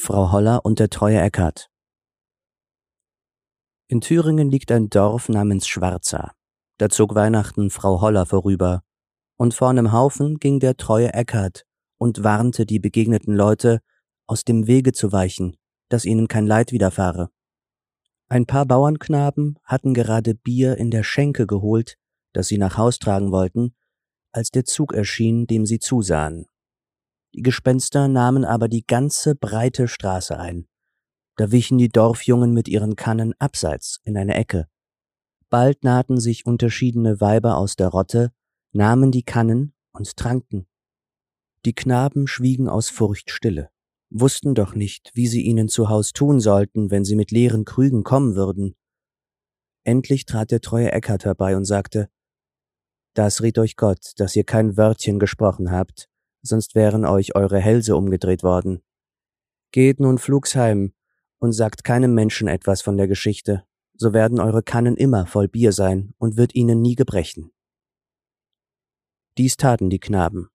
Frau Holler und der treue Eckart. In Thüringen liegt ein Dorf namens Schwarza. Da zog Weihnachten Frau Holler vorüber, und vor einem Haufen ging der treue Eckart und warnte die begegneten Leute, aus dem Wege zu weichen, dass ihnen kein Leid widerfahre. Ein paar Bauernknaben hatten gerade Bier in der Schenke geholt, das sie nach Haus tragen wollten, als der Zug erschien, dem sie zusahen. Die Gespenster nahmen aber die ganze breite Straße ein. Da wichen die Dorfjungen mit ihren Kannen abseits in eine Ecke. Bald nahten sich unterschiedene Weiber aus der Rotte, nahmen die Kannen und tranken. Die Knaben schwiegen aus Furcht stille wussten doch nicht, wie sie ihnen zu Haus tun sollten, wenn sie mit leeren Krügen kommen würden. Endlich trat der treue Eckart herbei und sagte, Das riet euch Gott, dass ihr kein Wörtchen gesprochen habt, sonst wären euch eure Hälse umgedreht worden. Geht nun flugs heim und sagt keinem Menschen etwas von der Geschichte, so werden eure Kannen immer voll Bier sein und wird ihnen nie gebrechen. Dies taten die Knaben.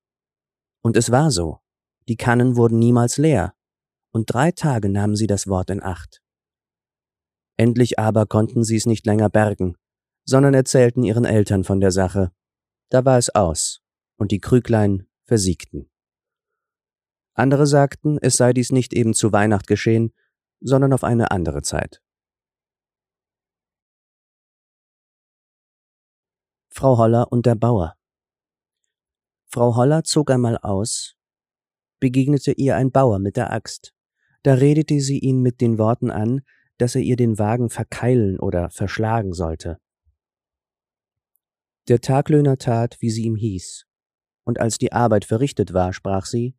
Und es war so. Die Kannen wurden niemals leer, und drei Tage nahmen sie das Wort in Acht. Endlich aber konnten sie es nicht länger bergen, sondern erzählten ihren Eltern von der Sache. Da war es aus, und die Krüglein versiegten. Andere sagten, es sei dies nicht eben zu Weihnacht geschehen, sondern auf eine andere Zeit. Frau Holler und der Bauer Frau Holler zog einmal aus, begegnete ihr ein Bauer mit der Axt. Da redete sie ihn mit den Worten an, dass er ihr den Wagen verkeilen oder verschlagen sollte. Der Taglöhner tat, wie sie ihm hieß, und als die Arbeit verrichtet war, sprach sie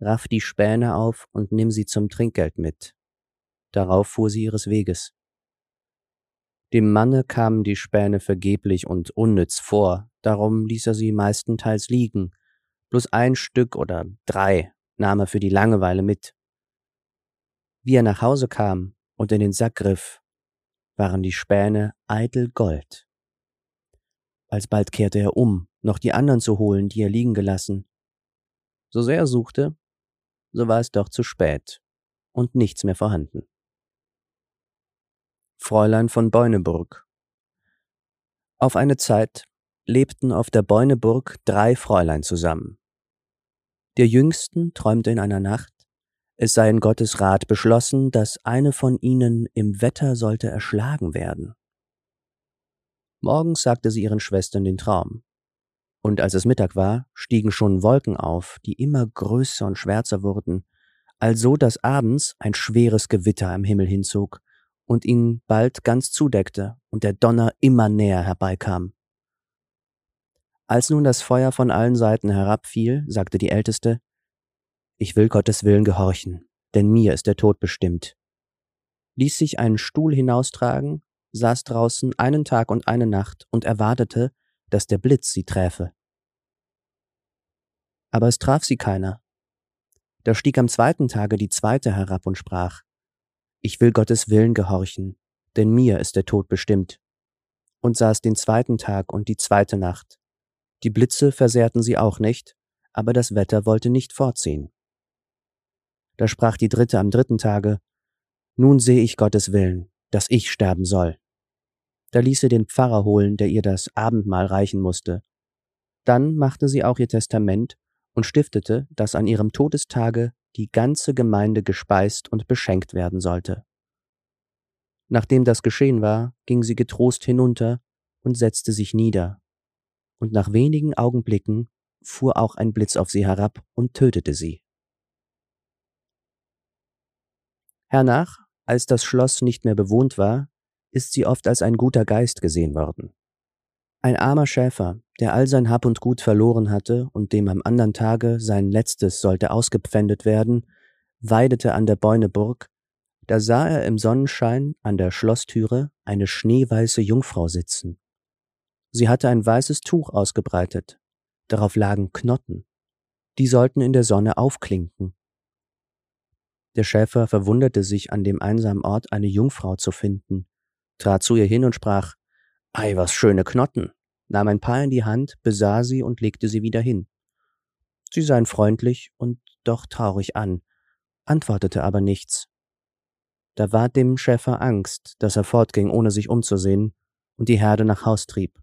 Raff die Späne auf und nimm sie zum Trinkgeld mit. Darauf fuhr sie ihres Weges. Dem Manne kamen die Späne vergeblich und unnütz vor, darum ließ er sie meistenteils liegen bloß ein Stück oder drei nahm er für die Langeweile mit. Wie er nach Hause kam und in den Sack griff, waren die Späne eitel Gold. Alsbald kehrte er um, noch die anderen zu holen, die er liegen gelassen. So sehr er suchte, so war es doch zu spät und nichts mehr vorhanden. Fräulein von Beuneburg Auf eine Zeit lebten auf der Beuneburg drei Fräulein zusammen. Der Jüngsten träumte in einer Nacht, es sei in Gottes Rat beschlossen, dass eine von ihnen im Wetter sollte erschlagen werden. Morgens sagte sie ihren Schwestern den Traum. Und als es Mittag war, stiegen schon Wolken auf, die immer größer und schwärzer wurden, also dass abends ein schweres Gewitter am Himmel hinzog und ihn bald ganz zudeckte und der Donner immer näher herbeikam. Als nun das Feuer von allen Seiten herabfiel, sagte die Älteste, Ich will Gottes Willen gehorchen, denn mir ist der Tod bestimmt. Ließ sich einen Stuhl hinaustragen, saß draußen einen Tag und eine Nacht und erwartete, dass der Blitz sie träfe. Aber es traf sie keiner. Da stieg am zweiten Tage die zweite herab und sprach, Ich will Gottes Willen gehorchen, denn mir ist der Tod bestimmt. Und saß den zweiten Tag und die zweite Nacht die Blitze versehrten sie auch nicht, aber das Wetter wollte nicht fortziehen. Da sprach die Dritte am dritten Tage, Nun sehe ich Gottes Willen, dass ich sterben soll. Da ließ sie den Pfarrer holen, der ihr das Abendmahl reichen musste. Dann machte sie auch ihr Testament und stiftete, dass an ihrem Todestage die ganze Gemeinde gespeist und beschenkt werden sollte. Nachdem das geschehen war, ging sie getrost hinunter und setzte sich nieder und nach wenigen Augenblicken fuhr auch ein Blitz auf sie herab und tötete sie. Hernach, als das Schloss nicht mehr bewohnt war, ist sie oft als ein guter Geist gesehen worden. Ein armer Schäfer, der all sein Hab und Gut verloren hatte und dem am andern Tage sein letztes sollte ausgepfändet werden, weidete an der Bäuneburg, da sah er im Sonnenschein an der Schloßtüre eine schneeweiße Jungfrau sitzen Sie hatte ein weißes Tuch ausgebreitet. Darauf lagen Knotten. Die sollten in der Sonne aufklinken. Der Schäfer verwunderte sich, an dem einsamen Ort eine Jungfrau zu finden, trat zu ihr hin und sprach Ei, was schöne Knotten, nahm ein paar in die Hand, besah sie und legte sie wieder hin. Sie sah ihn freundlich und doch traurig an, antwortete aber nichts. Da ward dem Schäfer Angst, dass er fortging, ohne sich umzusehen, und die Herde nach Haus trieb.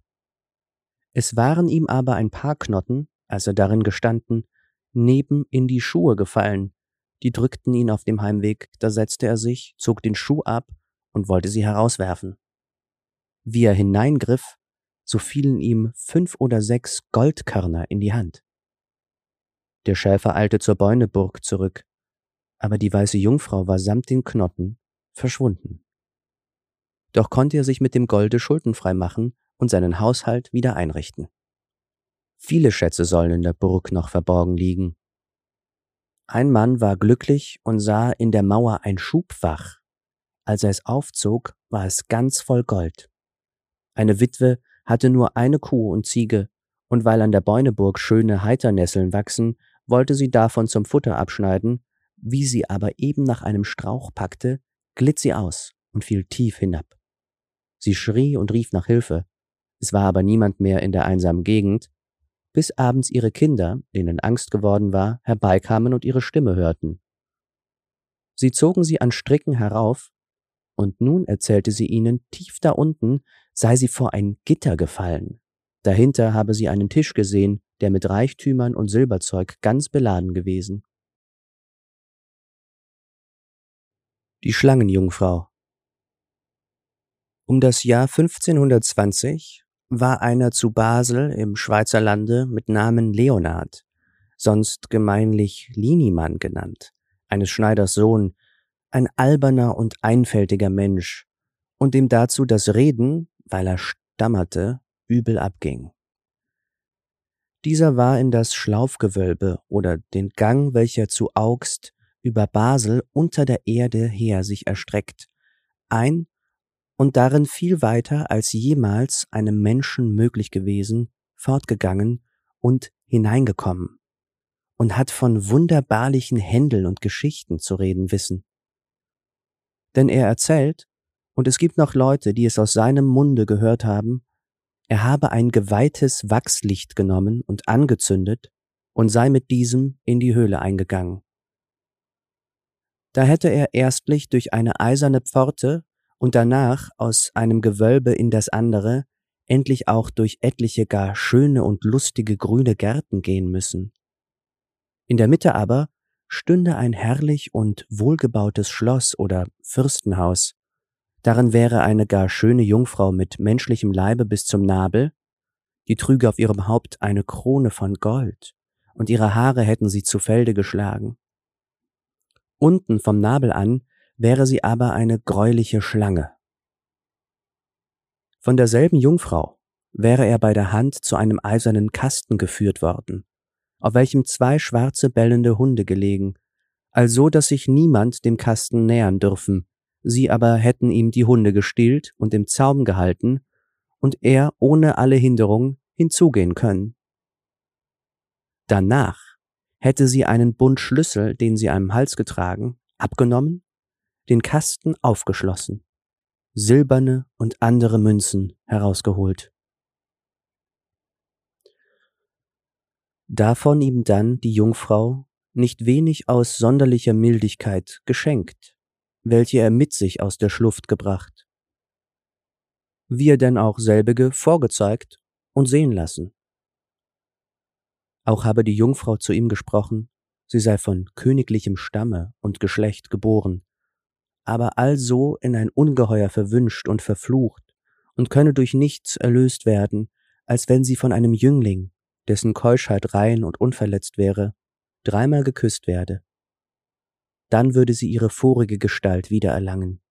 Es waren ihm aber ein paar Knotten, als er darin gestanden, neben in die Schuhe gefallen, die drückten ihn auf dem Heimweg, da setzte er sich, zog den Schuh ab und wollte sie herauswerfen. Wie er hineingriff, so fielen ihm fünf oder sechs Goldkörner in die Hand. Der Schäfer eilte zur Bäuneburg zurück, aber die weiße Jungfrau war samt den Knotten verschwunden. Doch konnte er sich mit dem Golde schuldenfrei machen und seinen Haushalt wieder einrichten. Viele Schätze sollen in der Burg noch verborgen liegen. Ein Mann war glücklich und sah in der Mauer ein Schubfach. Als er es aufzog, war es ganz voll Gold. Eine Witwe hatte nur eine Kuh und Ziege, und weil an der Bäuneburg schöne Heiternesseln wachsen, wollte sie davon zum Futter abschneiden, wie sie aber eben nach einem Strauch packte, glitt sie aus und fiel tief hinab. Sie schrie und rief nach Hilfe, es war aber niemand mehr in der einsamen Gegend, bis abends ihre Kinder, denen Angst geworden war, herbeikamen und ihre Stimme hörten. Sie zogen sie an Stricken herauf, und nun erzählte sie ihnen, tief da unten sei sie vor ein Gitter gefallen. Dahinter habe sie einen Tisch gesehen, der mit Reichtümern und Silberzeug ganz beladen gewesen. Die Schlangenjungfrau Um das Jahr 1520 war einer zu Basel im Schweizer Lande mit Namen Leonard, sonst gemeinlich Linimann genannt, eines Schneiders Sohn, ein alberner und einfältiger Mensch, und dem dazu das Reden, weil er stammerte, übel abging. Dieser war in das Schlaufgewölbe oder den Gang, welcher zu Augst über Basel unter der Erde her sich erstreckt, ein und darin viel weiter als jemals einem Menschen möglich gewesen, fortgegangen und hineingekommen und hat von wunderbarlichen Händeln und Geschichten zu reden wissen. Denn er erzählt, und es gibt noch Leute, die es aus seinem Munde gehört haben, er habe ein geweihtes Wachslicht genommen und angezündet und sei mit diesem in die Höhle eingegangen. Da hätte er erstlich durch eine eiserne Pforte und danach aus einem Gewölbe in das andere endlich auch durch etliche gar schöne und lustige grüne Gärten gehen müssen. In der Mitte aber stünde ein herrlich und wohlgebautes Schloss oder Fürstenhaus. Darin wäre eine gar schöne Jungfrau mit menschlichem Leibe bis zum Nabel, die trüge auf ihrem Haupt eine Krone von Gold, und ihre Haare hätten sie zu Felde geschlagen. Unten vom Nabel an wäre sie aber eine greuliche Schlange. Von derselben Jungfrau wäre er bei der Hand zu einem eisernen Kasten geführt worden, auf welchem zwei schwarze bellende Hunde gelegen, also dass sich niemand dem Kasten nähern dürfen, sie aber hätten ihm die Hunde gestillt und im Zaum gehalten, und er ohne alle Hinderung hinzugehen können. Danach hätte sie einen Bund Schlüssel, den sie am Hals getragen, abgenommen den Kasten aufgeschlossen, silberne und andere Münzen herausgeholt. Davon ihm dann die Jungfrau nicht wenig aus sonderlicher Mildigkeit geschenkt, welche er mit sich aus der Schluft gebracht. Wie er denn auch selbige vorgezeigt und sehen lassen. Auch habe die Jungfrau zu ihm gesprochen, sie sei von königlichem Stamme und Geschlecht geboren, aber also in ein Ungeheuer verwünscht und verflucht und könne durch nichts erlöst werden, als wenn sie von einem Jüngling, dessen Keuschheit rein und unverletzt wäre, dreimal geküsst werde. Dann würde sie ihre vorige Gestalt wiedererlangen.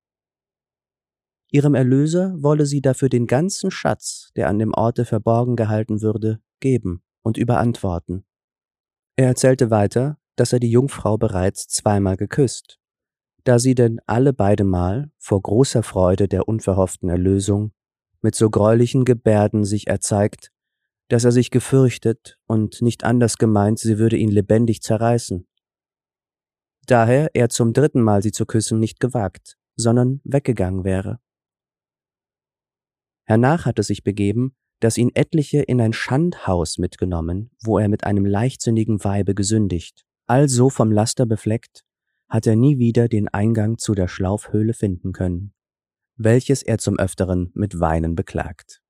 Ihrem Erlöser wolle sie dafür den ganzen Schatz, der an dem Orte verborgen gehalten würde, geben und überantworten. Er erzählte weiter, dass er die Jungfrau bereits zweimal geküsst da sie denn alle beidemal vor großer Freude der unverhofften Erlösung mit so greulichen Gebärden sich erzeigt, dass er sich gefürchtet und nicht anders gemeint, sie würde ihn lebendig zerreißen. Daher er zum dritten Mal sie zu küssen nicht gewagt, sondern weggegangen wäre. Hernach hat es sich begeben, dass ihn etliche in ein Schandhaus mitgenommen, wo er mit einem leichtsinnigen Weibe gesündigt, also vom Laster befleckt, hat er nie wieder den Eingang zu der Schlaufhöhle finden können, welches er zum Öfteren mit Weinen beklagt.